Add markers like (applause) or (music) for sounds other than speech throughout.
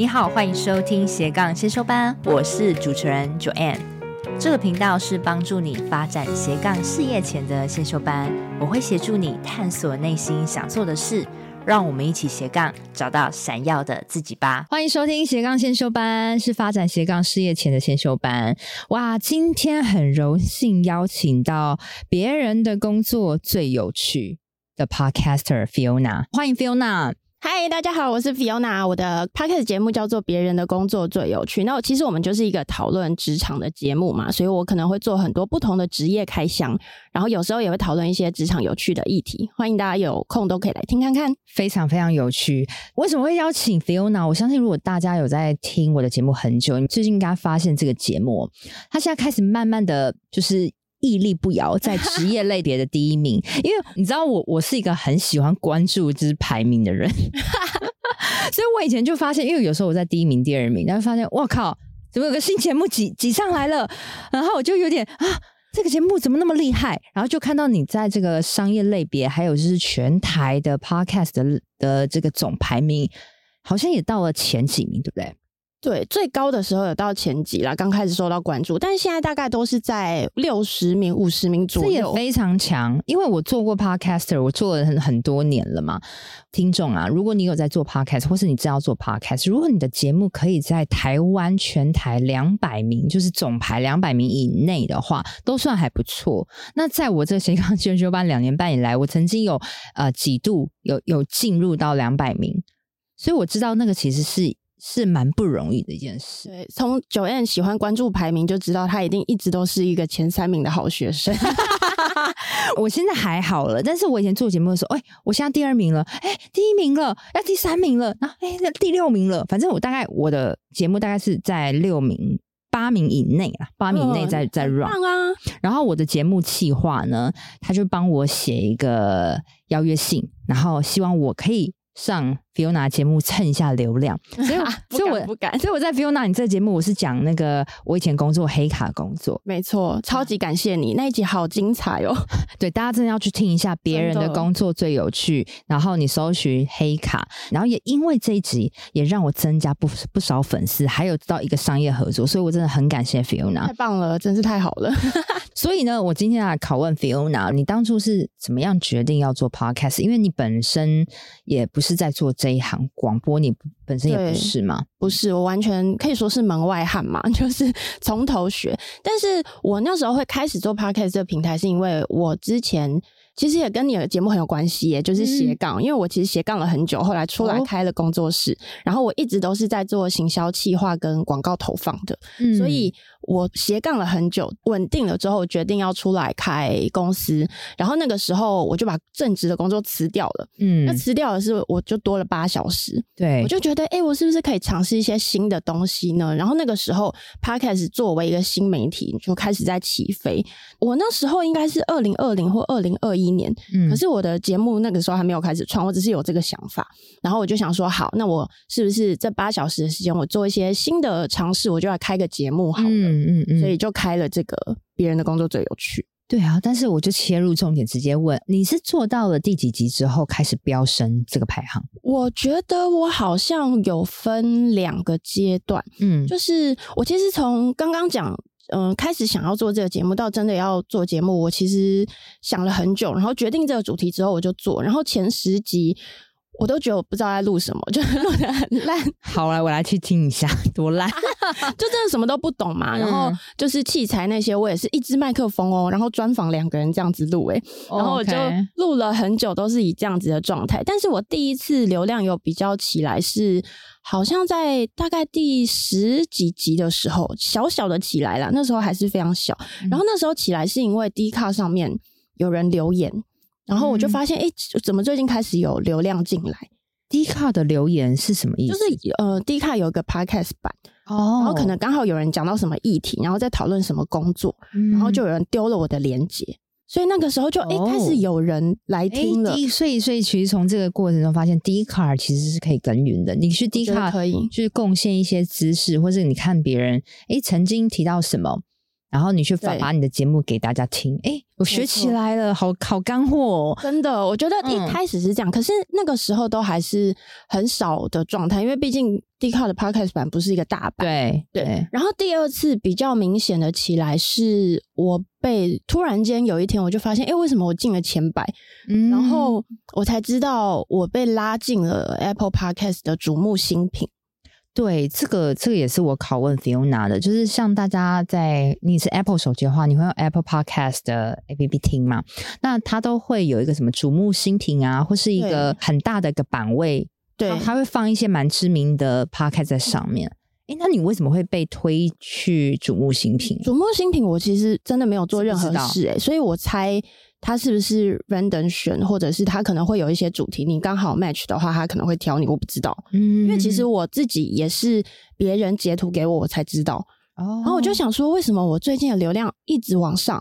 你好，欢迎收听斜杠先修班，我是主持人 Joanne。这个频道是帮助你发展斜杠事业前的先修班，我会协助你探索内心想做的事，让我们一起斜杠找到闪耀的自己吧。欢迎收听斜杠先修班，是发展斜杠事业前的先修班。哇，今天很荣幸邀请到别人的工作最有趣的 Podcaster Fiona，欢迎 Fiona。嗨，大家好，我是 Fiona，我的 podcast 节目叫做《别人的工作最有趣》。那其实我们就是一个讨论职场的节目嘛，所以我可能会做很多不同的职业开箱，然后有时候也会讨论一些职场有趣的议题。欢迎大家有空都可以来听看看，非常非常有趣。为什么会邀请 Fiona？我相信如果大家有在听我的节目很久，你最近应该发现这个节目，它现在开始慢慢的就是。屹立不摇，在职业类别的第一名。因为你知道我，我是一个很喜欢关注就是排名的人，(laughs) 所以我以前就发现，因为有时候我在第一名、第二名，然后发现，我靠，怎么有个新节目挤挤上来了？然后我就有点啊，这个节目怎么那么厉害？然后就看到你在这个商业类别，还有就是全台的 Podcast 的的这个总排名，好像也到了前几名，对不对？对，最高的时候有到前几啦，刚开始受到关注，但是现在大概都是在六十名、五十名左右，这也非常强。因为我做过 Podcaster，我做了很很多年了嘛。听众啊，如果你有在做 Podcast，或是你知道做 Podcast，如果你的节目可以在台湾全台两百名，就是总排两百名以内的话，都算还不错。那在我这个斜杠先修班两年半以来，我曾经有呃几度有有进入到两百名，所以我知道那个其实是。是蛮不容易的一件事。对，从 Joanne 喜欢关注排名就知道，他一定一直都是一个前三名的好学生。(laughs) 我现在还好了，但是我以前做节目的时候，哎，我现在第二名了，哎，第一名了，要第三名了，然后，哎，第六名了。反正我大概我的节目大概是在六名、八名以内啊，八名以内在在 run 啊。然后我的节目企划呢，他就帮我写一个邀约信，然后希望我可以。上 Fiona 节目蹭一下流量，所 (laughs) 以所以我不敢，所以我在 Fiona 你这个节目我是讲那个我以前工作黑卡工作，没错，超级感谢你那一集好精彩哦，(laughs) 对，大家真的要去听一下别人的工作最有趣，然后你搜寻黑卡，然后也因为这一集也让我增加不不少粉丝，还有到一个商业合作，所以我真的很感谢 Fiona，太棒了，真是太好了。(laughs) 所以呢，我今天来拷问 Fiona，你当初是怎么样决定要做 Podcast？因为你本身也不。是在做这一行广播，你本身也不是吗？不是，我完全可以说是门外汉嘛，(laughs) 就是从头学。但是我那时候会开始做 Podcast 这个平台，是因为我之前。其实也跟你的节目很有关系耶，就是斜杠。嗯、因为我其实斜杠了很久，后来出来开了工作室，哦、然后我一直都是在做行销企划跟广告投放的，嗯、所以我斜杠了很久，稳定了之后决定要出来开公司。然后那个时候我就把正职的工作辞掉了，嗯，那辞掉的是我就多了八小时，对，我就觉得哎，我是不是可以尝试一些新的东西呢？然后那个时候 Podcast 作为一个新媒体就开始在起飞。我那时候应该是二零二零或二零二一。年，嗯，可是我的节目那个时候还没有开始创，我只是有这个想法，然后我就想说，好，那我是不是这八小时的时间，我做一些新的尝试，我就来开个节目好了，嗯嗯嗯嗯，所以就开了这个别人的工作最有趣，对啊，但是我就切入重点，直接问，你是做到了第几集之后开始飙升这个排行？我觉得我好像有分两个阶段，嗯，就是我其实从刚刚讲。嗯、呃，开始想要做这个节目，到真的要做节目，我其实想了很久，然后决定这个主题之后，我就做。然后前十集我都觉得我不知道在录什么，(laughs) 就录的很烂。好来，我来去听一下，多烂，(laughs) 就真的什么都不懂嘛。然后就是器材那些，我也是一支麦克风哦，然后专访两个人这样子录，诶，然后我就录了很久，都是以这样子的状态。但是我第一次流量有比较起来是。好像在大概第十几集的时候，小小的起来了。那时候还是非常小。然后那时候起来是因为 Dcard 上面有人留言，然后我就发现，哎、嗯，怎么最近开始有流量进来？Dcard 的留言是什么意思？就是呃，Dcard 有一个 Podcast 版哦，然后可能刚好有人讲到什么议题，然后在讨论什么工作，嗯、然后就有人丢了我的链接。所以那个时候就哎、哦、开始有人来听了，所以所以其实从这个过程中发现，Dcard 其实是可以耕耘的。你去 Dcard 可以，就是贡献一些知识，或者你看别人哎曾经提到什么，然后你去发把你的节目给大家听，哎，我学起来了，好好干货哦！真的，我觉得一开始是这样，嗯、可是那个时候都还是很少的状态，因为毕竟 Dcard 的 Podcast 版不是一个大版。对对。对然后第二次比较明显的起来，是我被突然间有一天我就发现，哎，为什么我进了前百？嗯，然后我才知道我被拉进了 Apple Podcast 的瞩目新品。对，这个这个也是我拷问 Fiona 的，就是像大家在你是 Apple 手机的话，你会用 Apple Podcast 的 APP 听吗？那它都会有一个什么瞩目新品啊，或是一个很大的一个版位，对，它会放一些蛮知名的 Podcast 在上面。哎，那你为什么会被推去瞩目新品？瞩目新品，我其实真的没有做任何事哎，所以我猜。他是不是 random 选，或者是他可能会有一些主题，你刚好 match 的话，他可能会挑你，我不知道。嗯，因为其实我自己也是别人截图给我，我才知道。哦，然后我就想说，为什么我最近的流量一直往上？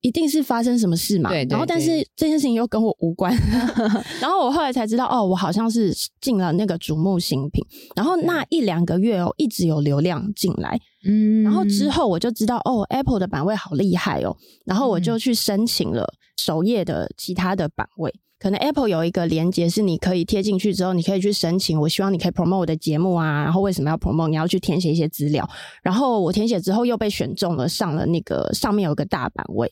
一定是发生什么事嘛？对，对，对。然后，但是这件事情又跟我无关。(laughs) 然后我后来才知道，哦，我好像是进了那个瞩目新品。然后那一两个月哦，一直有流量进来。嗯。然后之后我就知道，哦，Apple 的版位好厉害哦。然后我就去申请了首页的其他的版位。可能 Apple 有一个连接是你可以贴进去之后，你可以去申请。我希望你可以 promote 我的节目啊。然后为什么要 promote？你要去填写一些资料。然后我填写之后又被选中了，上了那个上面有个大版位。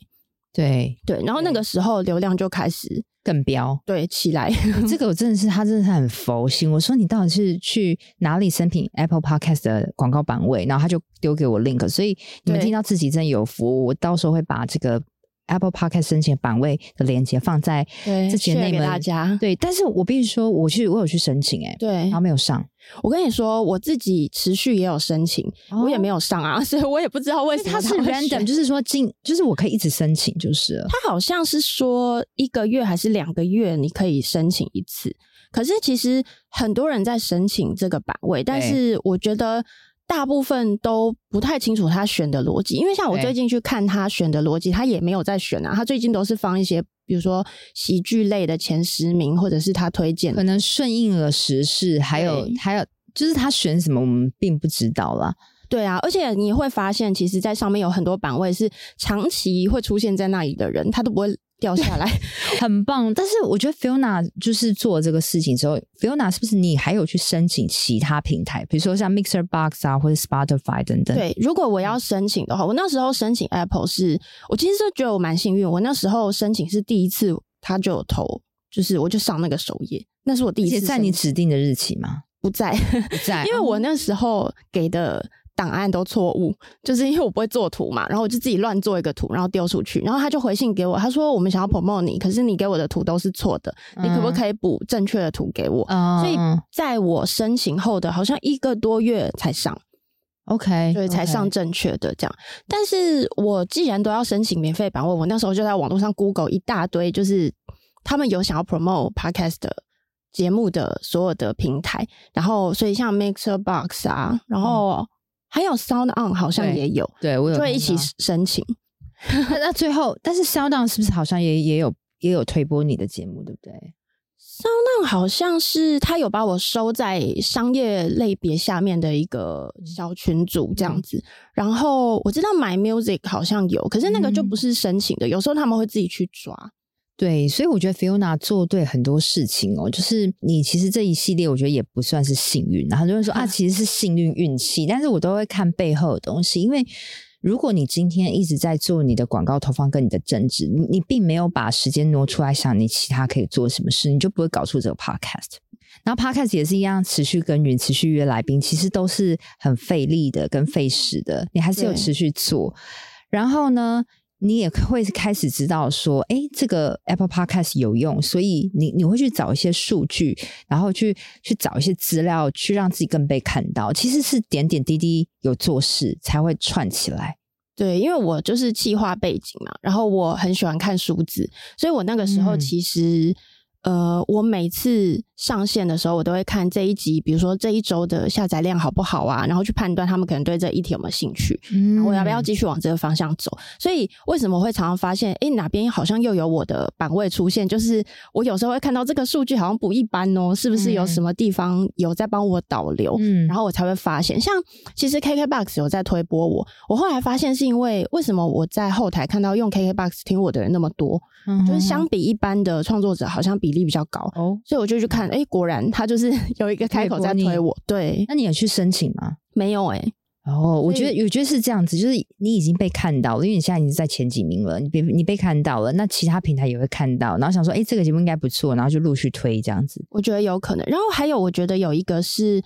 对对，然后那个时候流量就开始更飙，对起来。这个我真的是，他真的是很佛心。我说你到底是去哪里申请 Apple Podcast 的广告版位？然后他就丢给我 link，所以你们听到自己真的有福。我到时候会把这个。Apple Podcast 申请版位的链接放在这节内门大家。对，但是我必须说，我去，我有去申请、欸，哎，对，然后没有上。我跟你说，我自己持续也有申请，哦、我也没有上啊，(laughs) 所以我也不知道为什么。它是 random，就是说进，就是我可以一直申请，就是。他好像是说一个月还是两个月你可以申请一次，可是其实很多人在申请这个版位，但是我觉得。大部分都不太清楚他选的逻辑，因为像我最近去看他选的逻辑，他也没有在选啊。他最近都是放一些，比如说喜剧类的前十名，或者是他推荐，可能顺应了时事，还有还有就是他选什么，我们并不知道啦。对啊，而且你会发现，其实，在上面有很多版位是长期会出现在那里的人，他都不会。掉下来 (laughs) 很棒，但是我觉得 Fiona 就是做这个事情之后，Fiona 是不是你还有去申请其他平台，比如说像 Mixer Box 啊，或者 Spotify 等等？对，如果我要申请的话，我那时候申请 Apple 是，我其实就觉得我蛮幸运，我那时候申请是第一次，他就有投，就是我就上那个首页，那是我第一次。在你指定的日期吗？不在，不在，(laughs) 因为我那时候给的。档案都错误，就是因为我不会做图嘛，然后我就自己乱做一个图，然后丢出去，然后他就回信给我，他说我们想要 promote 你，可是你给我的图都是错的，你可不可以补正确的图给我？嗯、所以在我申请后的好像一个多月才上，OK，对，才上正确的这样。但是我既然都要申请免费版位，我那时候就在网络上 Google 一大堆，就是他们有想要 promote podcast 的节目的所有的平台，然后所以像 Mixer Box 啊，然后。嗯还有 Sound On 好像也有，对，对我有就会一起申请。(laughs) 那最后，但是 Sound On 是不是好像也也有也有推播你的节目，对不对？Sound On 好像是他有把我收在商业类别下面的一个小群组这样子。嗯、然后我知道 My Music 好像有，可是那个就不是申请的，嗯、有时候他们会自己去抓。对，所以我觉得 Fiona 做对很多事情哦，就是你其实这一系列，我觉得也不算是幸运。然后很多人说啊，其实是幸运运气，但是我都会看背后的东西，因为如果你今天一直在做你的广告投放跟你的政治，你你并没有把时间挪出来想你其他可以做什么事，你就不会搞出这个 Podcast。然后 Podcast 也是一样，持续耕耘，持续约来宾，其实都是很费力的，跟费时的，你还是有持续做。然后呢，你也会开始知道说，哎，这个 Apple Podcast 有用，所以你你会去找一些数据，然后去去找一些资料，去让自己更被看到。其实是点点滴滴有做事才会串起来。对，因为我就是企划背景嘛，然后我很喜欢看数字，所以我那个时候其实。嗯呃，我每次上线的时候，我都会看这一集，比如说这一周的下载量好不好啊，然后去判断他们可能对这议题有没有兴趣，嗯，我要不要继续往这个方向走。所以为什么会常常发现，诶，哪边好像又有我的版位出现？就是我有时候会看到这个数据好像不一般哦，是不是有什么地方有在帮我导流？嗯，然后我才会发现，像其实 KKBOX 有在推播我，我后来发现是因为为什么我在后台看到用 KKBOX 听我的人那么多，嗯，就是相比一般的创作者，好像比。力比较高哦，所以我就去看，哎、欸，果然他就是 (laughs) 有一个开口在推我。对，那你有去申请吗？没有哎、欸。哦，我觉得我觉得是这样子，就是你已经被看到了，因为你现在已经在前几名了，你被你被看到了，那其他平台也会看到，然后想说，哎、欸，这个节目应该不错，然后就陆续推这样子。我觉得有可能。然后还有，我觉得有一个是。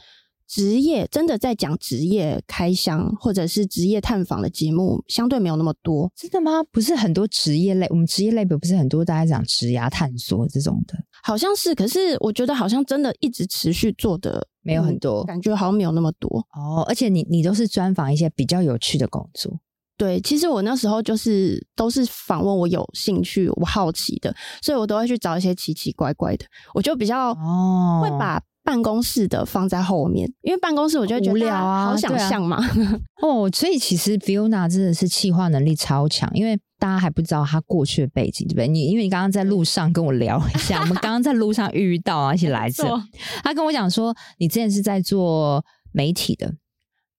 职业真的在讲职业开箱或者是职业探访的节目，相对没有那么多。真的吗？不是很多职业类，我们职业类不是很多，大家讲职涯探索这种的，好像是。可是我觉得好像真的一直持续做的没有很多，感觉好像没有那么多哦。而且你你都是专访一些比较有趣的工作。对，其实我那时候就是都是访问我有兴趣、我好奇的，所以我都会去找一些奇奇怪怪的。我就比较哦会把。办公室的放在后面，因为办公室我就觉得无聊啊，好想象嘛。啊哦，所以其实 Fiona 真的是企划能力超强，因为大家还不知道她过去的背景，对不对？你因为你刚刚在路上跟我聊一下，(laughs) 我们刚刚在路上遇到啊，一起来这，(laughs) 他跟我讲说，你之前是在做媒体的。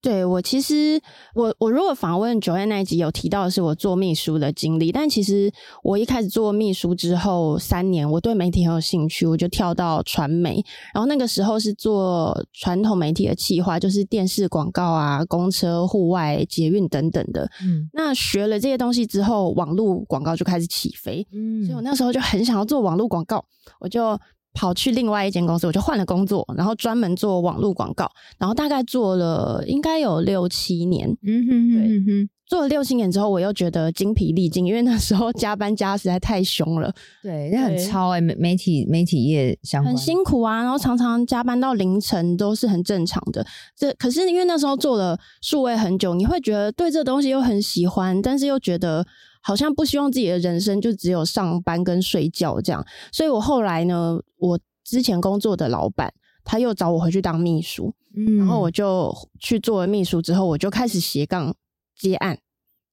对，我其实我我如果访问 Joanne 那一集有提到的是我做秘书的经历，但其实我一开始做秘书之后三年，我对媒体很有兴趣，我就跳到传媒，然后那个时候是做传统媒体的企划，就是电视广告啊、公车、户外、捷运等等的。嗯，那学了这些东西之后，网络广告就开始起飞。嗯，所以我那时候就很想要做网络广告，我就。跑去另外一间公司，我就换了工作，然后专门做网络广告，然后大概做了应该有六七年。嗯哼哼，对，嗯哼，做了六七年之后，我又觉得精疲力尽，因为那时候加班加实在太凶了。对，那很超哎、欸，媒媒体媒体业相很辛苦啊，然后常常加班到凌晨都是很正常的。这可是因为那时候做了数位很久，你会觉得对这东西又很喜欢，但是又觉得。好像不希望自己的人生就只有上班跟睡觉这样，所以我后来呢，我之前工作的老板他又找我回去当秘书，嗯，然后我就去做了秘书之后，我就开始斜杠接案，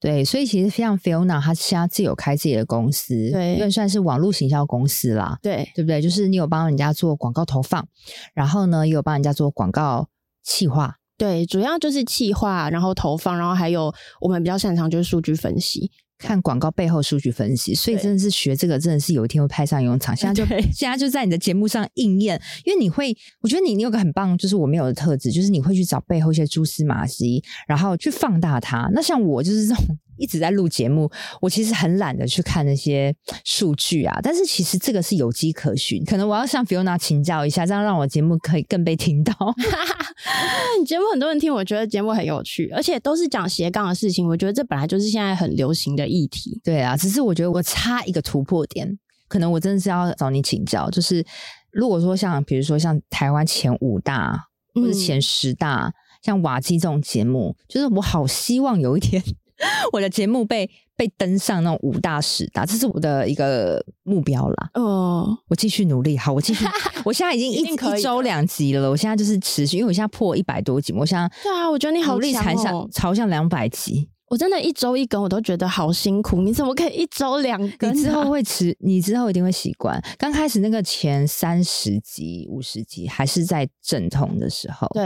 对，所以其实像 Fiona，他现在自己有开自己的公司，对，因为算是网络行销公司啦，对，对不对？就是你有帮人家做广告投放，然后呢，也有帮人家做广告企划，对，主要就是企划，然后投放，然后还有我们比较擅长就是数据分析。看广告背后数据分析，所以真的是学这个，真的是有一天会派上用场。现在就现在就在你的节目上应验，因为你会，我觉得你你有个很棒，就是我没有的特质，就是你会去找背后一些蛛丝马迹，然后去放大它。那像我就是这种。一直在录节目，我其实很懒得去看那些数据啊。但是其实这个是有迹可循，可能我要向 Fiona 请教一下，这样让我节目可以更被听到。(laughs) 你节目很多人听，我觉得节目很有趣，而且都是讲斜杠的事情。我觉得这本来就是现在很流行的议题。对啊，只是我觉得我差一个突破点，可能我真的是要找你请教。就是如果说像比如说像台湾前五大或者前十大，嗯、像瓦基这种节目，就是我好希望有一天。(laughs) 我的节目被被登上那种五大十大，这是我的一个目标啦。哦，我继续努力。好，我继续。(laughs) 我现在已经一一周两集了，我现在就是持续，因为我现在破一百多集，我现在对啊，我觉得你好强哦，朝向朝向两百集。我真的，一周一更，我都觉得好辛苦。你怎么可以一周两更？你之后 (laughs) 会吃，你之后一定会习惯。刚开始那个前三十集、五十集还是在阵痛的时候，对。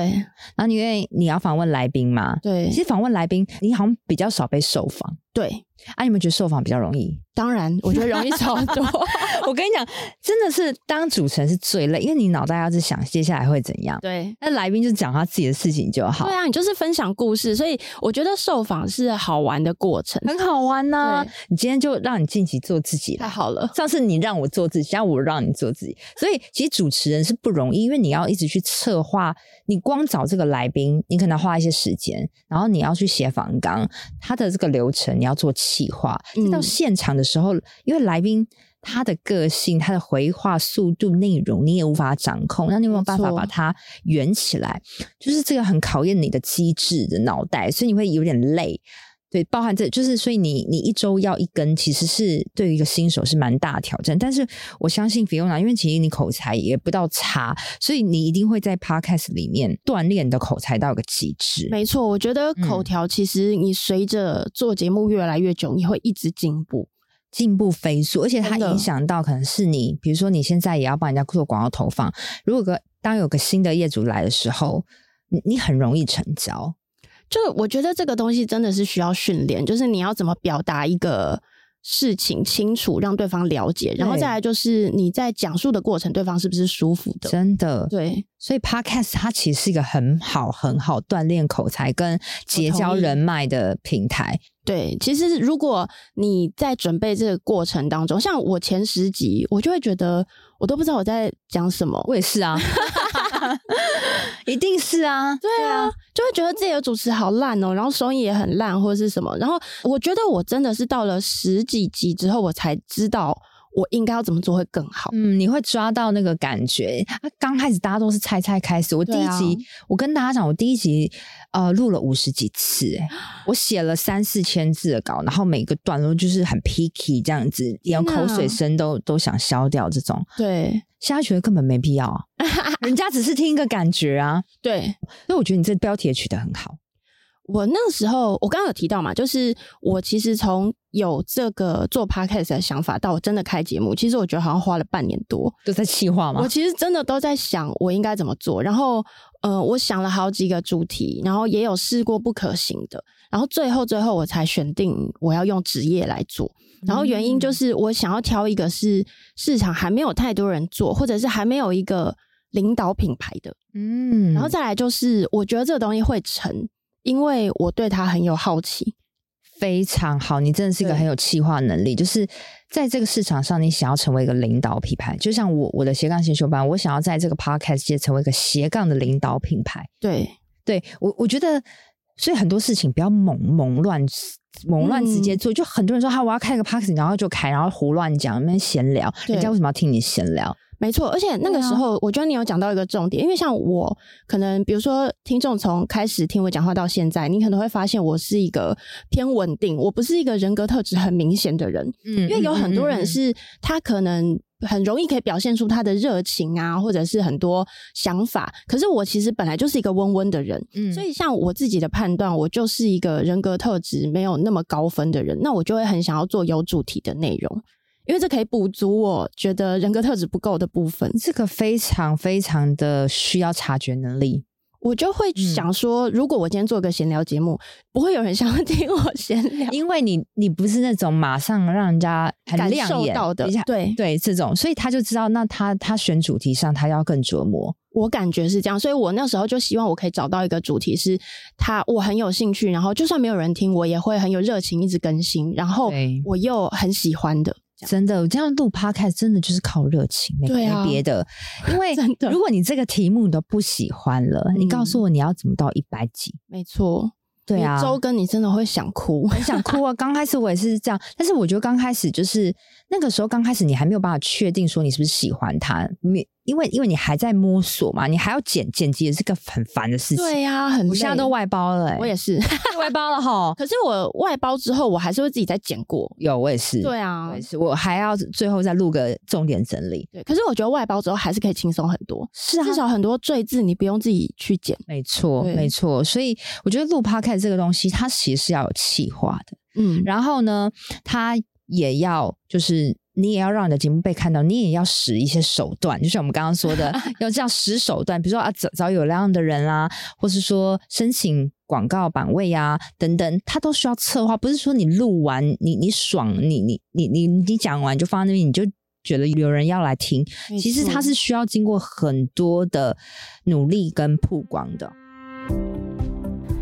然后你因为你要访问来宾嘛，对。其实访问来宾，你好像比较少被受访，对。啊，你们觉得受访比较容易？(laughs) 当然，我觉得容易超多。(laughs) 我跟你讲，真的是当主持人是最累，因为你脑袋要是想接下来会怎样。对，那来宾就讲他自己的事情就好。对啊，你就是分享故事，所以我觉得受访是好玩的过程，很好玩呐、啊。你今天就让你晋级做自己，太好了。上次你让我做自己，现在我让你做自己。所以其实主持人是不容易，因为你要一直去策划。你光找这个来宾，你可能要花一些时间，然后你要去写访纲，他的这个流程你要做企划。嗯、到现场的时候，因为来宾他的个性、他的回话速度、内容你也无法掌控，那你有没有办法把它圆起来？就是这个很考验你的机智的脑袋，所以你会有点累。对，包含这就是，所以你你一周要一根，其实是对于一个新手是蛮大的挑战。但是我相信 Fiona，因为其实你口才也不到差，所以你一定会在 Podcast 里面锻炼你的口才到一个极致。没错，我觉得口条其实你随着做节目越来越久，嗯、你会一直进步，进步飞速，而且它影响到可能是你，比如说你现在也要帮人家做广告投放，如果个当有个新的业主来的时候，你你很容易成交。就我觉得这个东西真的是需要训练，就是你要怎么表达一个事情清楚，让对方了解，然后再来就是你在讲述的过程，对方是不是舒服的？真的，对。所以 Podcast 它其实是一个很好很好锻炼口才跟结交人脉的平台。对，其实如果你在准备这个过程当中，像我前十集，我就会觉得我都不知道我在讲什么。我也是啊。(laughs) (laughs) 一定是啊，对啊，就会觉得自己的主持好烂哦，然后收音也很烂，或者是什么。然后我觉得我真的是到了十几集之后，我才知道。我应该要怎么做会更好？嗯，你会抓到那个感觉。啊，刚开始大家都是猜猜开始。我第一集，啊、我跟大家讲，我第一集呃录了五十几次，诶我写了三四千字的稿，然后每个段落就是很 picky 这样子，连口水声都都想消掉这种。对，现在觉得根本没必要，(laughs) 人家只是听一个感觉啊。对，所以我觉得你这标题也取得很好。我那时候，我刚刚有提到嘛，就是我其实从有这个做 podcast 的想法到我真的开节目，其实我觉得好像花了半年多，都在计划嘛。我其实真的都在想我应该怎么做，然后呃，我想了好几个主题，然后也有试过不可行的，然后最后最后我才选定我要用职业来做。然后原因就是我想要挑一个是市场还没有太多人做，或者是还没有一个领导品牌的，嗯，然后再来就是我觉得这个东西会成。因为我对他很有好奇，非常好。你真的是一个很有企划能力，就是在这个市场上，你想要成为一个领导品牌，就像我我的斜杠先修班，我想要在这个 podcast 界成为一个斜杠的领导品牌。对，对我我觉得，所以很多事情不要猛猛乱猛乱直接做。嗯、就很多人说，哈，我要开个 podcast，然后就开，然后胡乱讲，那边闲聊，人家为什么要听你闲聊？没错，而且那个时候，我觉得你有讲到一个重点，啊、因为像我，可能比如说听众从开始听我讲话到现在，你可能会发现我是一个偏稳定，我不是一个人格特质很明显的人。嗯，因为有很多人是他可能很容易可以表现出他的热情啊，或者是很多想法，可是我其实本来就是一个温温的人。嗯，所以像我自己的判断，我就是一个人格特质没有那么高分的人，那我就会很想要做有主题的内容。因为这可以补足我觉得人格特质不够的部分，这个非常非常的需要察觉能力。我就会想说，如果我今天做个闲聊节目，不会有人想要听我闲聊，因为你你不是那种马上让人家很亮眼感受到的，对对，这种，所以他就知道，那他他选主题上他要更琢磨。我感觉是这样，所以我那时候就希望我可以找到一个主题是他我很有兴趣，然后就算没有人听，我也会很有热情一直更新，然后我又很喜欢的。真的，我这样录 podcast 真的就是靠热情，没没别的。因为 (laughs) 如果你这个题目你都不喜欢了，你告诉我你要怎么到一百集？没错，对啊，周更你真的会想哭，(laughs) 很想哭啊！刚开始我也是这样，但是我觉得刚开始就是那个时候，刚开始你还没有办法确定说你是不是喜欢他。因为因为你还在摸索嘛，你还要剪剪辑，也是个很烦的事情。对呀、啊，很累。我现在都外包了、欸，我也是外包了哈。可是我外包之后，我还是会自己再剪过。有，我也是。对啊，我也是。我还要最后再录个重点整理。对，可是我觉得外包之后还是可以轻松很多。是啊，至少很多赘字你不用自己去剪。没错，没错。所以我觉得录 Podcast 这个东西，它其实是要有企划的。嗯，然后呢，它也要就是。你也要让你的节目被看到，你也要使一些手段，就像我们刚刚说的，(laughs) 要这样使手段，比如说啊，找找有流量的人啦、啊，或是说申请广告版位、啊，等等，它都需要策划，不是说你录完你你爽，你你你你你讲完就放在那边，你就觉得有人要来听，其实它是需要经过很多的努力跟曝光的。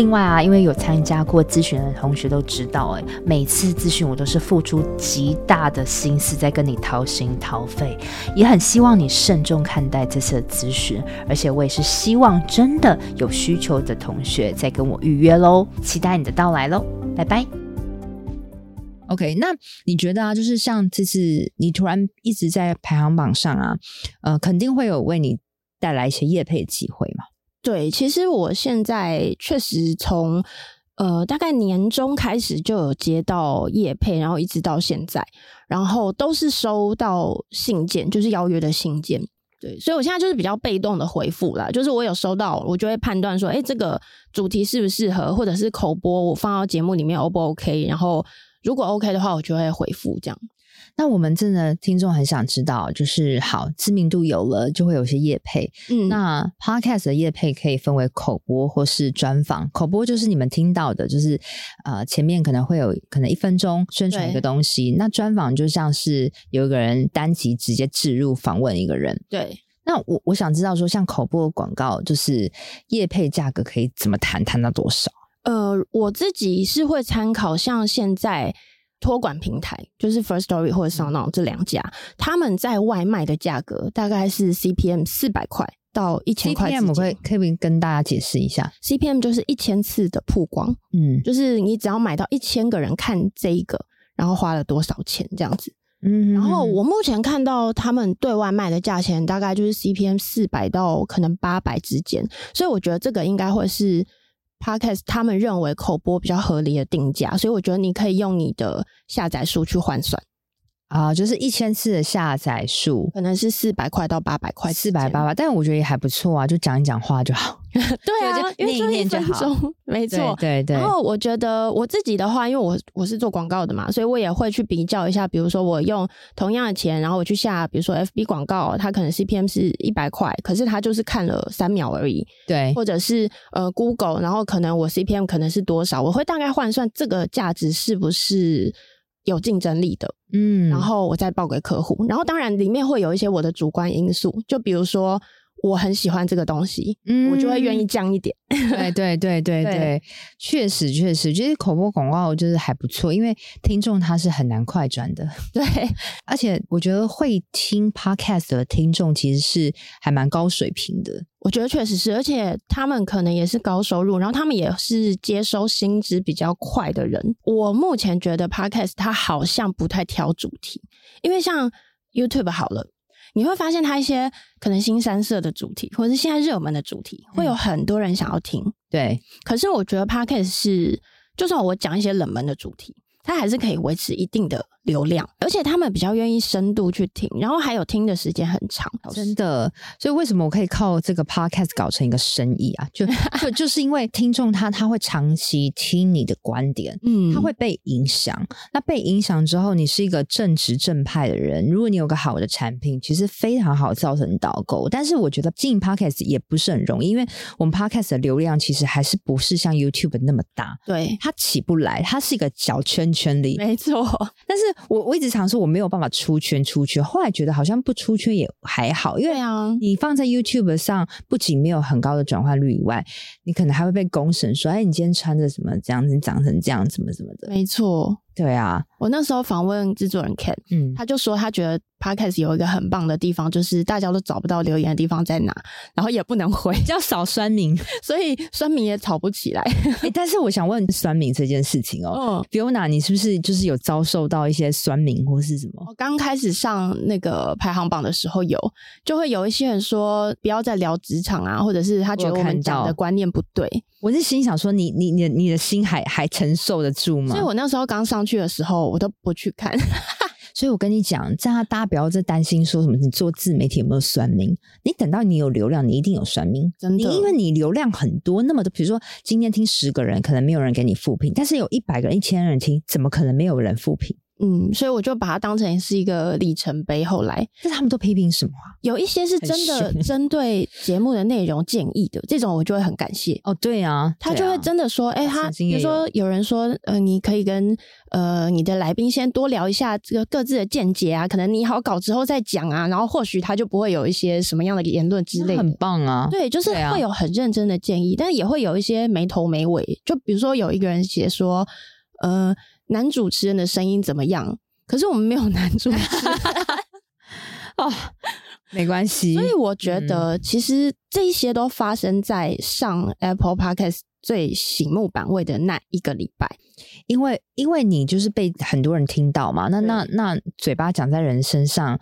另外啊，因为有参加过咨询的同学都知道，哎，每次咨询我都是付出极大的心思在跟你掏心掏肺，也很希望你慎重看待这次的咨询。而且我也是希望真的有需求的同学再跟我预约喽，期待你的到来喽，拜拜。OK，那你觉得啊，就是像这次你突然一直在排行榜上啊，呃，肯定会有为你带来一些业配的机会嘛？对，其实我现在确实从呃大概年中开始就有接到业配，然后一直到现在，然后都是收到信件，就是邀约的信件。对，所以我现在就是比较被动的回复啦，就是我有收到，我就会判断说，哎，这个主题适不适合，或者是口播我放到节目里面 O 不 OK，然后。如果 OK 的话，我就会回复这样。那我们真的听众很想知道，就是好知名度有了，就会有些业配。嗯，那 Podcast 的业配可以分为口播或是专访。口播就是你们听到的，就是呃前面可能会有可能一分钟宣传一个东西。那专访就像是有一个人单集直接置入访问一个人。对。那我我想知道说，像口播广告，就是业配价格可以怎么谈，谈到多少？呃，我自己是会参考像现在托管平台，就是 First Story 或者 SoundOn 这两家，他们在外卖的价格大概是 CPM 四百块到一千块。CPM 可以可以跟大家解释一下，CPM 就是一千次的曝光，嗯，就是你只要买到一千个人看这一个，然后花了多少钱这样子，嗯，然后我目前看到他们对外卖的价钱大概就是 CPM 四百到可能八百之间，所以我觉得这个应该会是。Podcast 他们认为口播比较合理的定价，所以我觉得你可以用你的下载数去换算。啊、呃，就是一千次的下载数，可能是四百块到八百块，四百八百，但我觉得也还不错啊，就讲一讲话就好。(laughs) 对啊，就念一念就好，没错，对对，对。然后我觉得我自己的话，因为我我是做广告的嘛，所以我也会去比较一下。比如说，我用同样的钱，然后我去下，比如说 FB 广告，它可能 CPM 是一百块，可是它就是看了三秒而已。对，或者是呃 Google，然后可能我 CPM 可能是多少，我会大概换算这个价值是不是有竞争力的。嗯，然后我再报给客户。然后当然里面会有一些我的主观因素，就比如说。我很喜欢这个东西，嗯，我就会愿意降一点。对对对对对，确实确实，其实口播广告就是还不错，因为听众他是很难快转的。(laughs) 对，而且我觉得会听 Podcast 的听众其实是还蛮高水平的。我觉得确实是，而且他们可能也是高收入，然后他们也是接收薪资比较快的人。我目前觉得 Podcast 它好像不太挑主题，因为像 YouTube 好了。你会发现它一些可能新三色的主题，或者是现在热门的主题，会有很多人想要听。嗯、对，可是我觉得 Podcast 是，就算我讲一些冷门的主题。它还是可以维持一定的流量，而且他们比较愿意深度去听，然后还有听的时间很长，真的。所以为什么我可以靠这个 podcast 搞成一个生意啊？就 (laughs) 就就是因为听众他他会长期听你的观点，嗯，他会被影响。那被影响之后，你是一个正直正派的人，如果你有个好的产品，其实非常好造成导购。但是我觉得经营 podcast 也不是很容易，因为我们 podcast 的流量其实还是不是像 YouTube 那么大，对，它起不来，它是一个小圈。圈里没错，但是我我一直尝试，我没有办法出圈出圈。后来觉得好像不出圈也还好，因为啊，你放在 YouTube 上，不仅没有很高的转换率以外，你可能还会被公审说：“哎，你今天穿着什么这样子，你长成这样，怎么怎么的。”没错。对啊，我那时候访问制作人 Ken，嗯，他就说他觉得 Podcast 有一个很棒的地方，就是大家都找不到留言的地方在哪，然后也不能回，要少酸民，(laughs) 所以酸民也吵不起来。欸、但是我想问酸民这件事情哦，Fiona，你是不是就是有遭受到一些酸民或是什么？我刚开始上那个排行榜的时候有，就会有一些人说不要再聊职场啊，或者是他觉得我们讲的观念不对。我，我是心想说你，你你你你的心还还承受得住吗？所以我那时候刚上去的时候，我都不去看。(laughs) 所以我跟你讲，这样大家不要再担心说什么你做自媒体有没有酸民，你等到你有流量，你一定有酸民，真的，你因为你流量很多，那么多，比如说今天听十个人，可能没有人给你复评，但是有一百个人、一千人听，怎么可能没有人复评？嗯，所以我就把它当成是一个里程碑。后来，那他们都批评什么啊？有一些是真的 (laughs) 针对节目的内容建议的，这种我就会很感谢。哦，对啊，他就会真的说，哎、啊欸，他比如说有人说，呃，你可以跟呃你的来宾先多聊一下这个各自的见解啊，可能拟好稿之后再讲啊，然后或许他就不会有一些什么样的言论之类的。很棒啊，对，就是会有很认真的建议，啊、但是也会有一些没头没尾。就比如说有一个人写说，呃，男主持人的声音怎么样？可是我们没有男主持 (laughs) 哦，没关系。所以我觉得，其实这一些都发生在上 Apple Podcast 最醒目版位的那一个礼拜，因为因为你就是被很多人听到嘛，那那那嘴巴讲在人身上，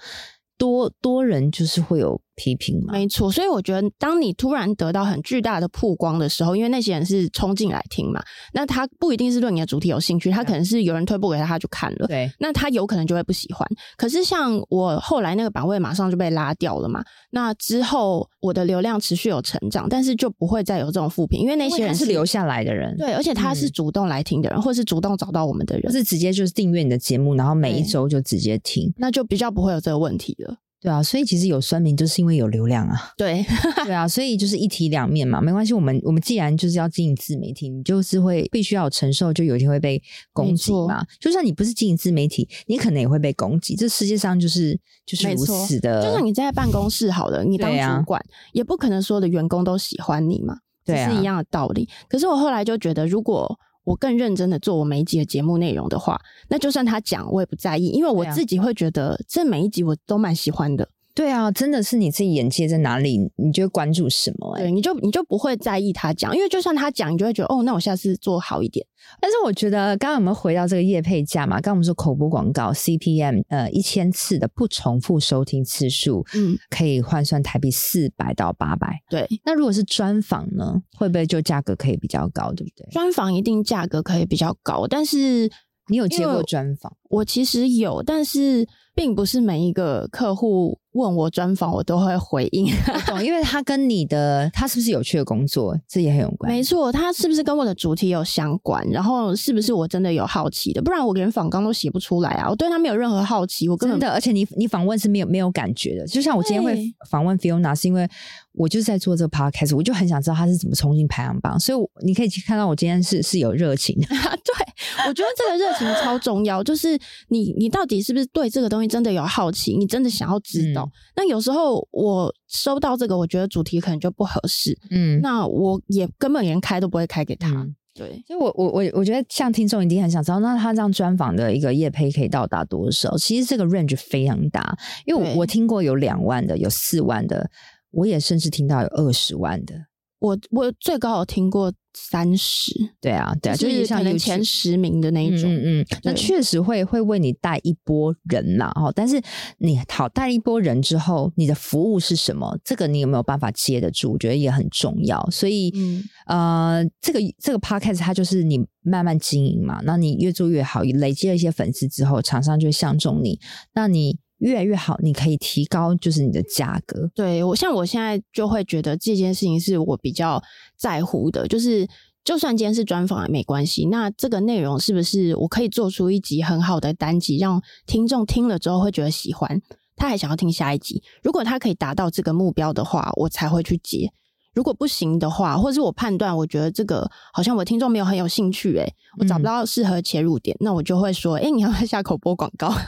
多多人就是会有。批评吗？没错，所以我觉得，当你突然得到很巨大的曝光的时候，因为那些人是冲进来听嘛，那他不一定是对你的主题有兴趣，他可能是有人推播给他，他就看了。对，那他有可能就会不喜欢。可是像我后来那个版位马上就被拉掉了嘛，那之后我的流量持续有成长，但是就不会再有这种负评，因为那些人是，是留下来的人，对，而且他是主动来听的人，嗯、或是主动找到我们的人，或是直接就是订阅你的节目，然后每一周就直接听，那就比较不会有这个问题了。对啊，所以其实有酸民就是因为有流量啊。对，(laughs) 对啊，所以就是一体两面嘛，没关系。我们我们既然就是要经营自媒体，你就是会必须要承受，就有一天会被攻击嘛。就算你不是经营自媒体，你可能也会被攻击。这世界上就是就是如此的。就算你在办公室好了，你当主管，啊、也不可能所有的员工都喜欢你嘛。对啊，是一样的道理。可是我后来就觉得，如果我更认真的做我每一集的节目内容的话，那就算他讲我也不在意，因为我自己会觉得这每一集我都蛮喜欢的。对啊，真的是你自己眼界在哪里，你就关注什么、欸。对，你就你就不会在意他讲，因为就算他讲，你就会觉得哦，那我下次做好一点。但是我觉得，刚刚我们回到这个业配价嘛，刚刚我们说口播广告 CPM，呃，一千次的不重复收听次数，嗯，可以换算台币四百到八百。对，那如果是专访呢，会不会就价格可以比较高，对不对？专访一定价格可以比较高，但是你有接过专访？我其实有，但是。并不是每一个客户问我专访，我都会回应。(laughs) 我懂，因为他跟你的他是不是有趣的工作，这也很有关。没错，他是不是跟我的主题有相关？然后是不是我真的有好奇的？不然我连访纲都写不出来啊！我对他没有任何好奇，我根本真的。而且你你访问是没有没有感觉的。就像我今天会访问 Fiona，是因为我就是在做这个 podcast，我就很想知道他是怎么冲进排行榜。所以你可以看到我今天是是有热情的。(laughs) 对，我觉得这个热情超重要，就是你你到底是不是对这个东西。真的有好奇，你真的想要知道。嗯、那有时候我收到这个，我觉得主题可能就不合适。嗯，那我也根本连开都不会开给他。嗯、对，所以我我我我觉得像听众一定很想知道，那他这样专访的一个业配可以到达多少？其实这个 range 非常大，因为我我听过有两万的，有四万的，我也甚至听到有二十万的。我我最高有听过三十，对啊，对啊，就是像可能前十名的那一种，嗯，嗯，那确实会会为你带一波人啦，哦。但是你好带一波人之后，你的服务是什么？这个你有没有办法接得住？我觉得也很重要。所以，嗯、呃，这个这个 podcast 它就是你慢慢经营嘛，那你越做越好，累积了一些粉丝之后，厂商就会相中你，那你。越来越好，你可以提高就是你的价格。对，我像我现在就会觉得这件事情是我比较在乎的，就是就算今天是专访也没关系。那这个内容是不是我可以做出一集很好的单集，让听众听了之后会觉得喜欢，他还想要听下一集？如果他可以达到这个目标的话，我才会去接。如果不行的话，或者是我判断我觉得这个好像我听众没有很有兴趣，诶，我找不到适合切入点，嗯、那我就会说，诶，你要不要下口播广告？(laughs)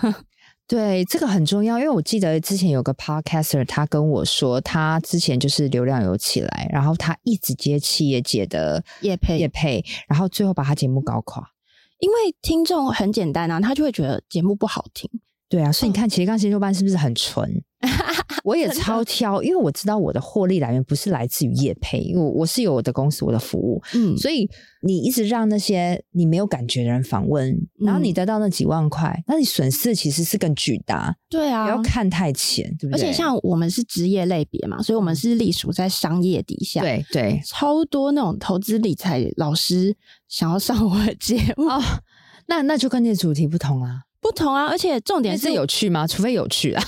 对，这个很重要，因为我记得之前有个 podcaster，他跟我说，他之前就是流量有起来，然后他一直接企业界的业配业配，然后最后把他节目搞垮，因为听众很简单啊，他就会觉得节目不好听。对啊，所以你看斜杠先修班是不是很纯？(laughs) 我也超挑，因为我知道我的获利来源不是来自于业配，因为我是有我的公司，我的服务，嗯，所以你一直让那些你没有感觉的人访问，然后你得到那几万块，那你损失其实是更巨大。对啊，不要看太浅，对不对？而且像我们是职业类别嘛，所以我们是隶属在商业底下，对对，超多那种投资理财老师想要上我的节目，哦，那那就跟你的主题不同啊。不同啊，而且重点是，是有趣吗？除非有趣啊。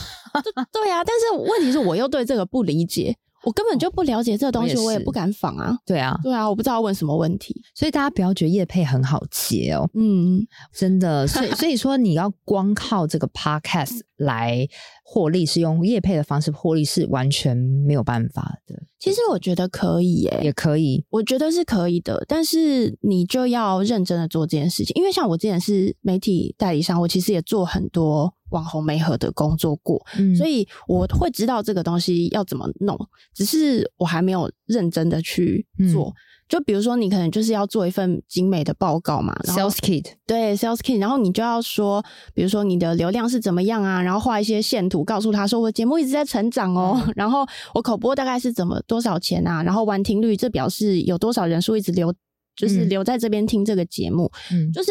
对啊，但是问题是我又对这个不理解。我根本就不了解这个东西，我也不敢仿啊。对啊，对啊，我不知道问什么问题，所以大家不要觉得叶配很好接哦。嗯，真的，所以所以说你要光靠这个 podcast 来获利，是用叶配的方式获利是完全没有办法的。其实我觉得可以耶，也可以，我觉得是可以的，但是你就要认真的做这件事情，因为像我之前是媒体代理商，我其实也做很多。网红媒合的工作过，嗯，所以我会知道这个东西要怎么弄，只是我还没有认真的去做。嗯、就比如说，你可能就是要做一份精美的报告嘛，sales kit，对，sales kit，然后你就要说，比如说你的流量是怎么样啊，然后画一些线图，告诉他说我节目一直在成长哦，嗯、然后我口播大概是怎么多少钱啊，然后完听率，这表示有多少人数一直留，就是留在这边听这个节目，嗯，就是。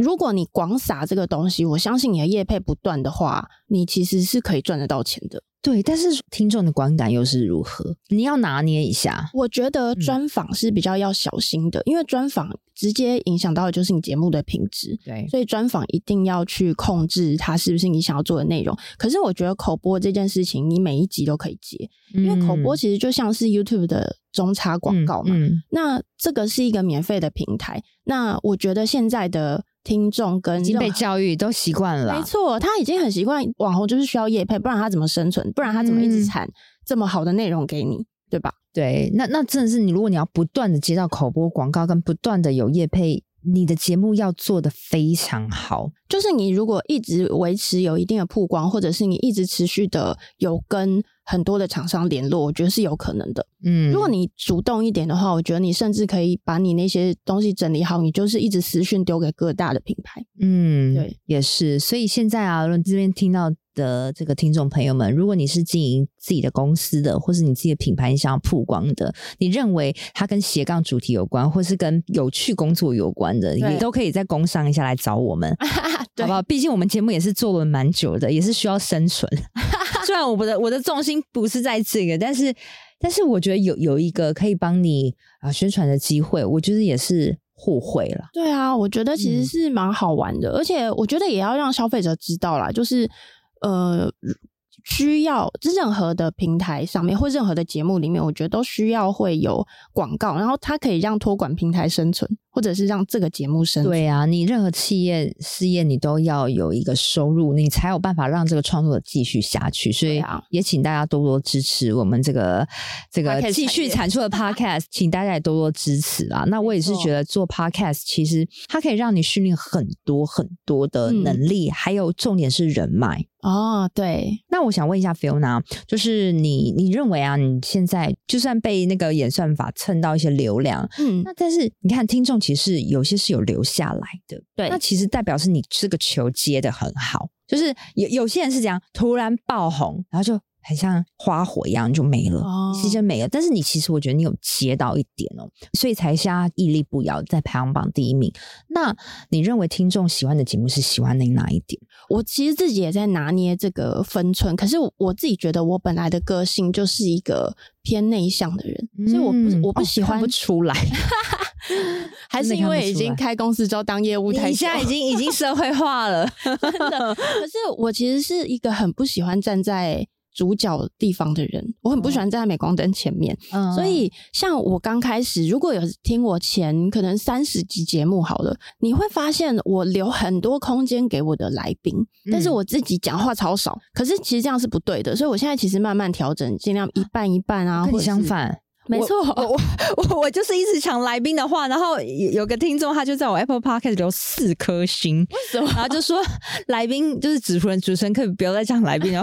如果你广撒这个东西，我相信你的业配不断的话，你其实是可以赚得到钱的。对，但是听众的观感又是如何？你要拿捏一下。我觉得专访是比较要小心的，嗯、因为专访直接影响到的就是你节目的品质。对，所以专访一定要去控制它是不是你想要做的内容。可是我觉得口播这件事情，你每一集都可以接，嗯、因为口播其实就像是 YouTube 的中插广告嘛。嗯嗯、那这个是一个免费的平台。那我觉得现在的。听众跟已经被教育都习惯了，没错，他已经很习惯网红就是需要业配，不然他怎么生存？不然他怎么一直产这么好的内容给你，嗯、对吧？对，那那真的是你，如果你要不断的接到口播广告，跟不断的有业配。你的节目要做的非常好，就是你如果一直维持有一定的曝光，或者是你一直持续的有跟很多的厂商联络，我觉得是有可能的。嗯，如果你主动一点的话，我觉得你甚至可以把你那些东西整理好，你就是一直私讯丢给各大的品牌。嗯，对，也是。所以现在啊，这边听到。的这个听众朋友们，如果你是经营自己的公司的，或是你自己的品牌，你想要曝光的，你认为它跟斜杠主题有关，或是跟有趣工作有关的，你都可以在工商一下来找我们，(laughs) 对好不好？毕竟我们节目也是做了蛮久的，也是需要生存。(laughs) 虽然我的我的重心不是在这个，但是但是我觉得有有一个可以帮你啊宣传的机会，我觉得也是互惠了。对啊，我觉得其实是蛮好玩的，嗯、而且我觉得也要让消费者知道啦，就是。呃，需要任何的平台上面或任何的节目里面，我觉得都需要会有广告，然后它可以让托管平台生存。或者是让这个节目生存。对啊，你任何企业事业，你都要有一个收入，你才有办法让这个创作者继续下去。所以也请大家多多支持我们这个这个继续产出的 podcast，(laughs) 请大家也多多支持啊。那我也是觉得做 podcast 其实它可以让你训练很多很多的能力，嗯、还有重点是人脉哦。对，那我想问一下 Fiona，就是你你认为啊，你现在就算被那个演算法蹭到一些流量，嗯，那但是你看听众。其实有些是有留下来的，对，那其实代表是你这个球接的很好，就是有有些人是这样突然爆红，然后就。很像花火一样就没了，其实没了。但是你其实我觉得你有接到一点哦，所以才下屹立不摇在排行榜第一名。那你认为听众喜欢的节目是喜欢你哪一点？我其实自己也在拿捏这个分寸。可是我自己觉得我本来的个性就是一个偏内向的人，嗯、所以我不我不喜欢、哦、不出来 (laughs) (laughs) 还是因为已经开公司之后当业务太，你现在已经已经社会化了，(laughs) 真的。可是我其实是一个很不喜欢站在。主角地方的人，我很不喜欢站在镁光灯前面，嗯、所以像我刚开始，如果有听我前可能三十集节目好了，你会发现我留很多空间给我的来宾，但是我自己讲话超少，可是其实这样是不对的，所以我现在其实慢慢调整，尽量一半一半啊，跟你相反，没错，我我我我就是一直抢来宾的话，然后有个听众他就在我 Apple Podcast 留四颗星，为什么？然后就说 (laughs) 来宾就是主持人，主持人可以不要再讲来宾了。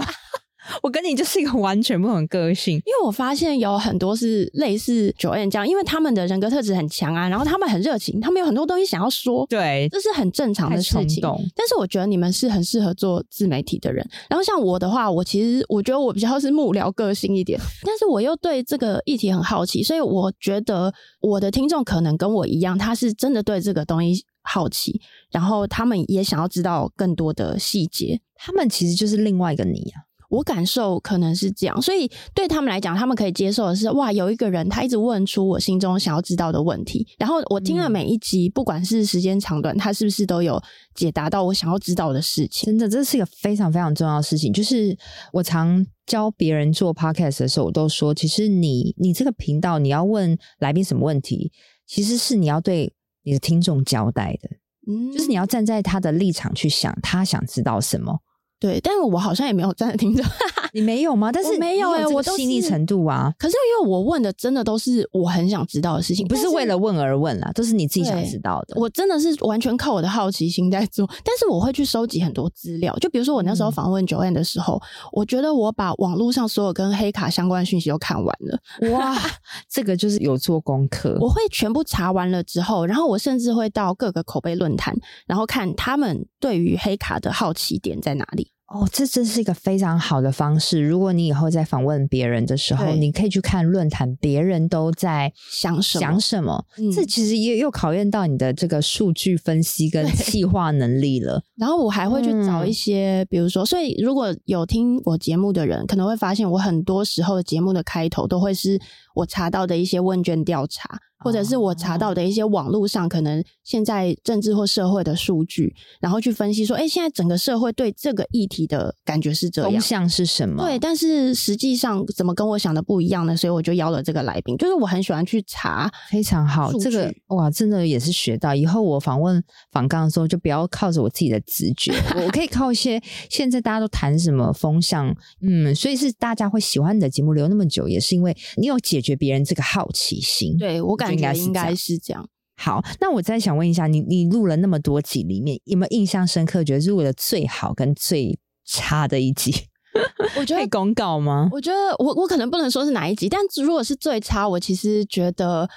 我跟你就是一个完全不同个性，因为我发现有很多是类似 Joanne 这样，因为他们的人格特质很强啊，然后他们很热情，他们有很多东西想要说，对，这是很正常的事情。但是我觉得你们是很适合做自媒体的人，然后像我的话，我其实我觉得我比较是幕僚个性一点，但是我又对这个议题很好奇，所以我觉得我的听众可能跟我一样，他是真的对这个东西好奇，然后他们也想要知道更多的细节，他们其实就是另外一个你啊。我感受可能是这样，所以对他们来讲，他们可以接受的是，哇，有一个人他一直问出我心中想要知道的问题，然后我听了每一集，嗯、不管是时间长短，他是不是都有解答到我想要知道的事情。真的，这是一个非常非常重要的事情。就是我常教别人做 podcast 的时候，我都说，其实你你这个频道，你要问来宾什么问题，其实是你要对你的听众交代的，嗯，就是你要站在他的立场去想，他想知道什么。对，但是我好像也没有站着听着，(laughs) 你没有吗？但是没有哎、欸，我都细腻程度啊。可是因为我问的真的都是我很想知道的事情，不是为了问而问啦，都是你自己想知道的。我真的是完全靠我的好奇心在做，但是我会去收集很多资料。就比如说我那时候访问 Joanne 的时候，嗯、我觉得我把网络上所有跟黑卡相关的讯息都看完了。哇，(laughs) 这个就是有做功课。我会全部查完了之后，然后我甚至会到各个口碑论坛，然后看他们对于黑卡的好奇点在哪里。哦，这真是一个非常好的方式。如果你以后在访问别人的时候，你可以去看论坛，别人都在想什么想什么。嗯，这其实也又考验到你的这个数据分析跟企划能力了。然后我还会去找一些，嗯，比如说，所以如果有听我节目的人，可能会发现我很多时候的节目的开头都会是我查到的一些问卷调查。或者是我查到的一些网络上可能现在政治或社会的数据，然后去分析说，哎，现在整个社会对这个议题的感觉是这样，风向是什么？对，但是实际上怎么跟我想的不一样呢？所以我就邀了这个来宾，就是我很喜欢去查，非常好，这个哇，真的也是学到。以后我访问访港的时候，就不要靠着我自己的直觉，我可以靠一些现在大家都谈什么风向，嗯，所以是大家会喜欢你的节目留那么久，也是因为你有解决别人这个好奇心。对，我感。应该应该是这样。好，那我再想问一下，你你录了那么多集，里面有没有印象深刻？觉得录的最好跟最差的一集？(laughs) 我觉得可以公告吗？我觉得我我可能不能说是哪一集，但如果是最差，我其实觉得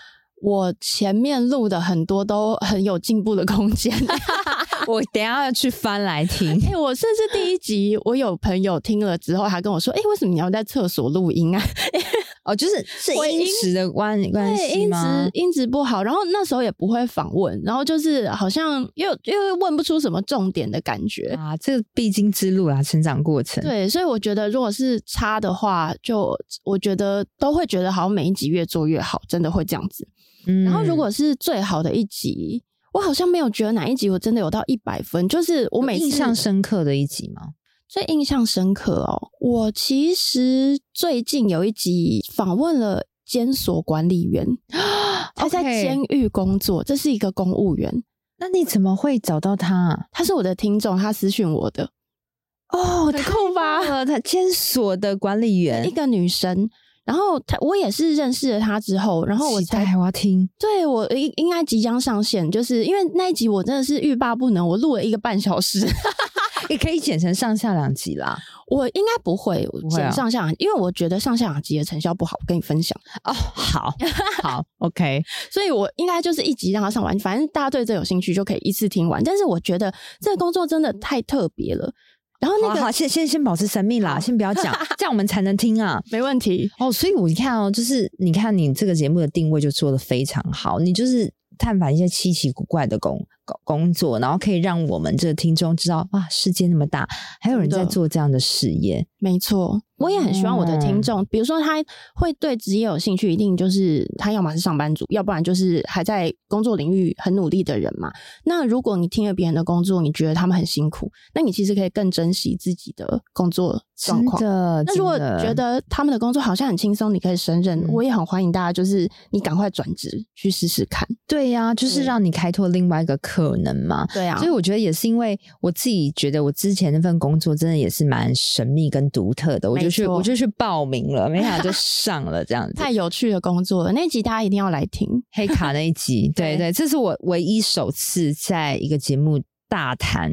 我前面录的很多都很有进步的空间。(laughs) 我等一下要去翻来听。哎、欸，我甚至第一集，我有朋友听了之后，还跟我说：“哎、欸，为什么你要在厕所录音啊？” (laughs) 哦，就是是音质的关关系吗？音质音质不好，然后那时候也不会访问，然后就是好像又又问不出什么重点的感觉啊。这个必经之路啊，成长过程。对，所以我觉得如果是差的话，就我觉得都会觉得好像每一集越做越好，真的会这样子。嗯，然后如果是最好的一集，我好像没有觉得哪一集我真的有到一百分，就是我每次印象深刻的一集吗？最印象深刻哦，我其实最近有一集访问了监所管理员，他在监狱工作，这是一个公务员。那你怎么会找到他啊？他是我的听众，他私讯我的。哦，太酷吧！他监所的管理员，一个女生。然后他，我也是认识了他之后，然后我才我要听。对，我应应该即将上线，就是因为那一集我真的是欲罢不能，我录了一个半小时。也可以剪成上下两集啦。我应该不会剪上下两集，因为我觉得上下两集的成效不好。我跟你分享哦，好好，(laughs) OK。所以我应该就是一集让它上完，反正大家对这有兴趣就可以一次听完。但是我觉得这个工作真的太特别了。然后那个，先先先保持神秘啦，先不要讲，(laughs) 这样我们才能听啊。没问题哦。所以我一看哦，就是你看你这个节目的定位就做得非常好，你就是探访一些稀奇古怪的工。工作，然后可以让我们这个听众知道，哇，世界那么大，还有人在做这样的事业。没错，我也很希望我的听众，嗯、比如说他会对职业有兴趣，一定就是他要么是上班族，要不然就是还在工作领域很努力的人嘛。那如果你听了别人的工作，你觉得他们很辛苦，那你其实可以更珍惜自己的工作状况。那如果觉得他们的工作好像很轻松，你可以胜任，我也很欢迎大家，就是你赶快转职去试试看。对呀、啊，就是让你开拓另外一个可能嘛。对啊，所以我觉得也是因为我自己觉得我之前那份工作真的也是蛮神秘跟独特的，我就去我就去报名了，(laughs) 没想到就上了这样子。太有趣的工作了，那集大家一定要来听黑卡那一集。(laughs) 对对，这是我唯一首次在一个节目大谈，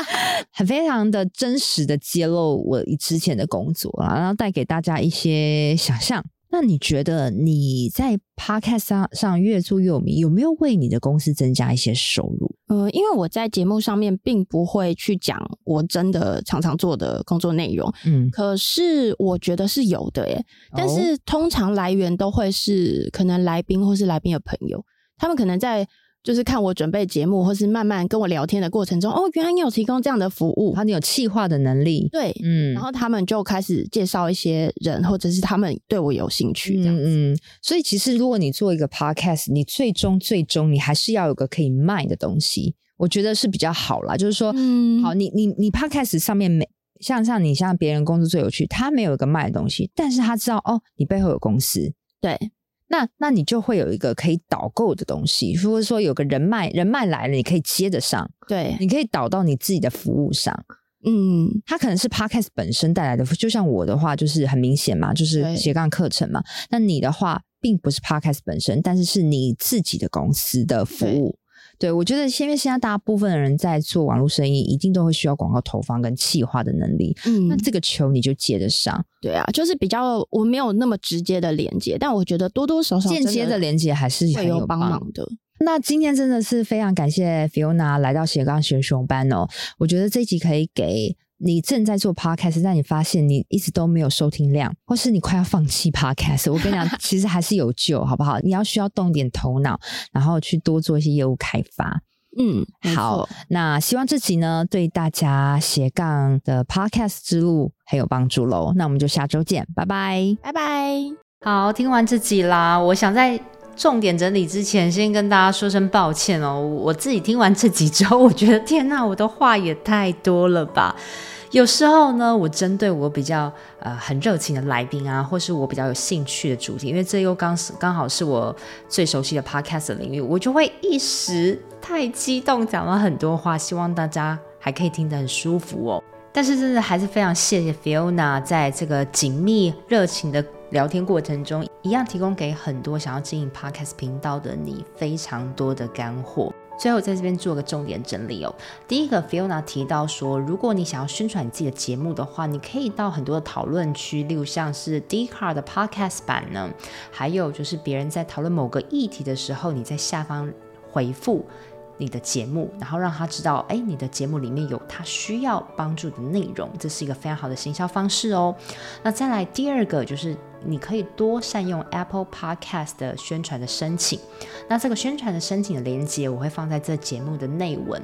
(laughs) 很非常的真实的揭露我之前的工作啊，然后带给大家一些想象。那你觉得你在 Podcast 上上越做越有名，有没有为你的公司增加一些收入？呃，因为我在节目上面并不会去讲我真的常常做的工作内容，嗯，可是我觉得是有的耶。但是通常来源都会是可能来宾或是来宾的朋友，他们可能在就是看我准备节目，或是慢慢跟我聊天的过程中，哦，原来你有提供这样的服务，然后你有企划的能力，对，嗯，然后他们就开始介绍一些人，或者是他们对我有兴趣，这样子。嗯，所以其实如果你做一个 podcast，你最终最终你还是要有个可以卖的东西，我觉得是比较好啦。就是说，嗯，好，你你你 podcast 上面没像像你像别人公司最有趣，他没有一个卖的东西，但是他知道哦，你背后有公司，对。那那你就会有一个可以导购的东西，如果说有个人脉，人脉来了，你可以接得上，对，你可以导到你自己的服务上，嗯，它可能是 Podcast 本身带来的，就像我的话，就是很明显嘛，就是斜杠课程嘛。那你的话，并不是 Podcast 本身，但是是你自己的公司的服务。对，我觉得，因为现在大部分的人在做网络生意，一定都会需要广告投放跟企划的能力。嗯，那这个球你就接得上。对啊，就是比较我没有那么直接的连接，但我觉得多多少少间接的连接还是很有帮忙的。那今天真的是非常感谢 Fiona 来到斜杠学熊班哦，我觉得这集可以给。你正在做 podcast，但你发现你一直都没有收听量，或是你快要放弃 podcast，我跟你讲，(laughs) 其实还是有救，好不好？你要需要动点头脑，然后去多做一些业务开发。嗯，好，那希望这集呢对大家斜杠的 podcast 之路很有帮助喽。那我们就下周见，拜拜，拜拜。好，听完这集啦，我想在重点整理之前，先跟大家说声抱歉哦。我自己听完这集之后，我觉得天呐，我的话也太多了吧。有时候呢，我针对我比较呃很热情的来宾啊，或是我比较有兴趣的主题，因为这又刚刚好是我最熟悉的 podcast 领域，我就会一时太激动，讲了很多话，希望大家还可以听得很舒服哦。但是真的还是非常谢谢 Fiona 在这个紧密热情的聊天过程中，一样提供给很多想要经营 podcast 频道的你非常多的干货。最后在这边做个重点整理哦。第一个，Fiona 提到说，如果你想要宣传你自己的节目的话，你可以到很多的讨论区，例如像是 Dcard 的 Podcast 版呢，还有就是别人在讨论某个议题的时候，你在下方回复你的节目，然后让他知道，哎，你的节目里面有他需要帮助的内容，这是一个非常好的行销方式哦。那再来第二个就是。你可以多善用 Apple Podcast 的宣传的申请，那这个宣传的申请的链接我会放在这节目的内文，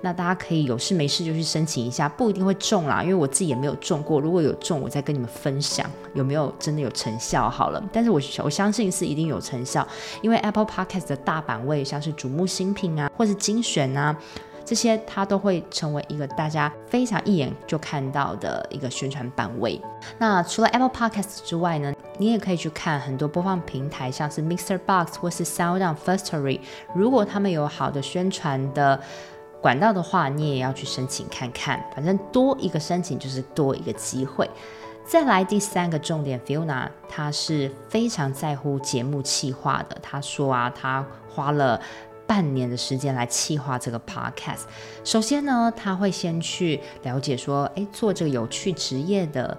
那大家可以有事没事就去申请一下，不一定会中啦，因为我自己也没有中过，如果有中，我再跟你们分享有没有真的有成效好了，但是我我相信是一定有成效，因为 Apple Podcast 的大版位像是瞩目新品啊，或是精选啊。这些它都会成为一个大家非常一眼就看到的一个宣传版位。那除了 Apple Podcast 之外呢，你也可以去看很多播放平台，像是 Mixer Box 或是 SoundOn Firstory。如果他们有好的宣传的管道的话，你也要去申请看看。反正多一个申请就是多一个机会。再来第三个重点，Fiona 她是非常在乎节目企划的。她说啊，她花了。半年的时间来企划这个 podcast。首先呢，他会先去了解说，诶，做这个有趣职业的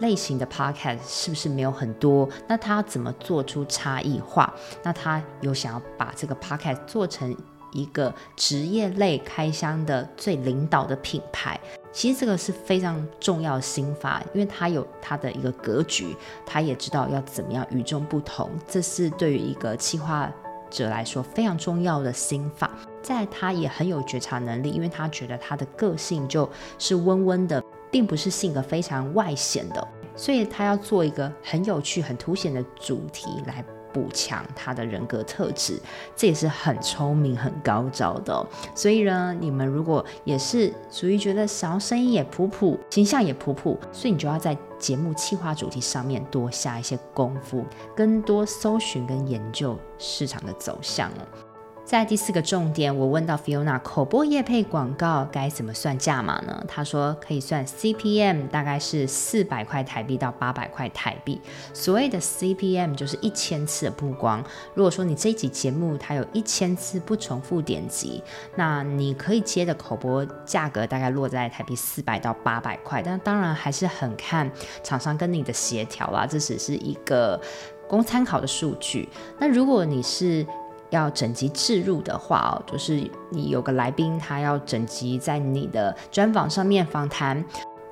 类型的 podcast 是不是没有很多？那他怎么做出差异化？那他有想要把这个 podcast 做成一个职业类开箱的最领导的品牌。其实这个是非常重要的心法，因为他有他的一个格局，他也知道要怎么样与众不同。这是对于一个企划。者来说非常重要的心法，在他也很有觉察能力，因为他觉得他的个性就是温温的，并不是性格非常外显的，所以他要做一个很有趣、很凸显的主题来。补强他的人格特质，这也是很聪明、很高招的。所以呢，你们如果也是属于觉得想要声音也普普，形象也普普，所以你就要在节目企划主题上面多下一些功夫，更多搜寻跟研究市场的走向哦。在第四个重点，我问到 Fiona 口播业配广告该怎么算价码呢？他说可以算 CPM，大概是四百块台币到八百块台币。所谓的 CPM 就是一千次的曝光。如果说你这一集节目它有一千次不重复点击，那你可以接的口播价格大概落在台币四百到八百块。但当然还是很看厂商跟你的协调啦，这只是一个供参考的数据。那如果你是要整集置入的话哦，就是你有个来宾，他要整集在你的专访上面访谈，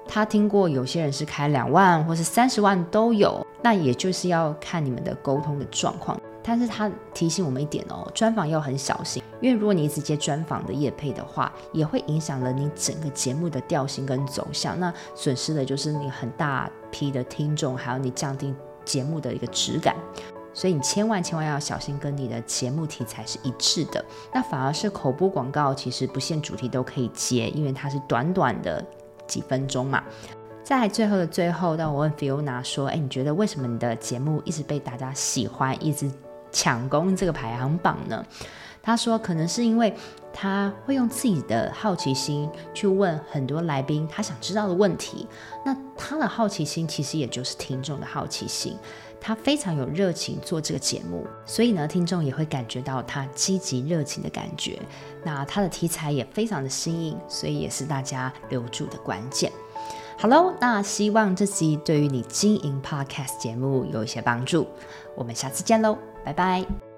他听过有些人是开两万或是三十万都有，那也就是要看你们的沟通的状况。但是他提醒我们一点哦，专访要很小心，因为如果你一直接专访的业配的话，也会影响了你整个节目的调性跟走向，那损失的就是你很大批的听众，还有你降低节目的一个质感。所以你千万千万要小心，跟你的节目题材是一致的。那反而是口播广告，其实不限主题都可以接，因为它是短短的几分钟嘛。在最后的最后，当我问 Fiona 说：“哎，你觉得为什么你的节目一直被大家喜欢，一直抢攻这个排行榜呢？”他说：“可能是因为他会用自己的好奇心去问很多来宾他想知道的问题。那他的好奇心其实也就是听众的好奇心。他非常有热情做这个节目，所以呢，听众也会感觉到他积极热情的感觉。那他的题材也非常的新颖，所以也是大家留住的关键。”好喽，那希望这集对于你经营 Podcast 节目有一些帮助。我们下次见喽，拜拜。